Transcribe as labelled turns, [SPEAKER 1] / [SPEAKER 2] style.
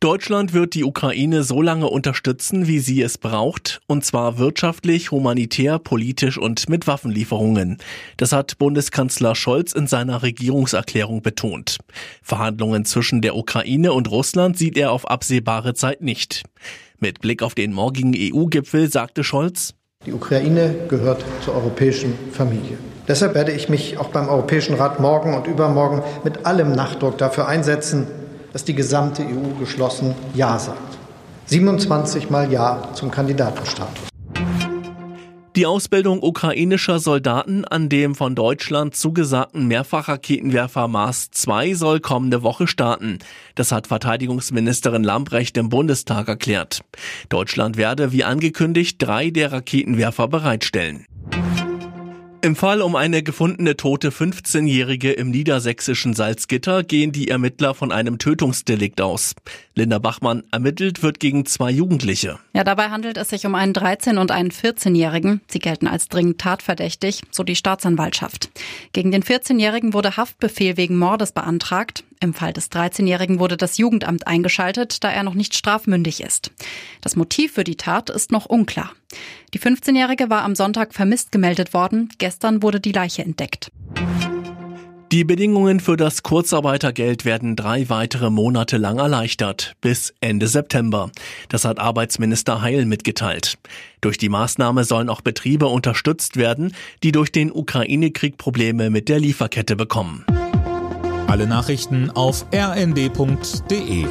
[SPEAKER 1] Deutschland wird die Ukraine so lange unterstützen, wie sie es braucht, und zwar wirtschaftlich, humanitär, politisch und mit Waffenlieferungen. Das hat Bundeskanzler Scholz in seiner Regierungserklärung betont. Verhandlungen zwischen der Ukraine und Russland sieht er auf absehbare Zeit nicht. Mit Blick auf den morgigen EU-Gipfel sagte Scholz,
[SPEAKER 2] die Ukraine gehört zur europäischen Familie. Deshalb werde ich mich auch beim Europäischen Rat morgen und übermorgen mit allem Nachdruck dafür einsetzen, dass die gesamte EU geschlossen Ja sagt. 27 Mal Ja zum Kandidatenstatus.
[SPEAKER 1] Die Ausbildung ukrainischer Soldaten an dem von Deutschland zugesagten Mehrfachraketenwerfer Mars 2 soll kommende Woche starten. Das hat Verteidigungsministerin Lamprecht im Bundestag erklärt. Deutschland werde, wie angekündigt, drei der Raketenwerfer bereitstellen. Im Fall um eine gefundene tote 15-Jährige im niedersächsischen Salzgitter gehen die Ermittler von einem Tötungsdelikt aus. Linda Bachmann ermittelt wird gegen zwei Jugendliche.
[SPEAKER 3] Ja, dabei handelt es sich um einen 13- und einen 14-Jährigen. Sie gelten als dringend tatverdächtig, so die Staatsanwaltschaft. Gegen den 14-Jährigen wurde Haftbefehl wegen Mordes beantragt. Im Fall des 13-Jährigen wurde das Jugendamt eingeschaltet, da er noch nicht strafmündig ist. Das Motiv für die Tat ist noch unklar. Die 15-Jährige war am Sonntag vermisst gemeldet worden. Gestern wurde die Leiche entdeckt.
[SPEAKER 1] Die Bedingungen für das Kurzarbeitergeld werden drei weitere Monate lang erleichtert, bis Ende September. Das hat Arbeitsminister Heil mitgeteilt. Durch die Maßnahme sollen auch Betriebe unterstützt werden, die durch den Ukraine-Krieg Probleme mit der Lieferkette bekommen.
[SPEAKER 4] Alle Nachrichten auf rnd.de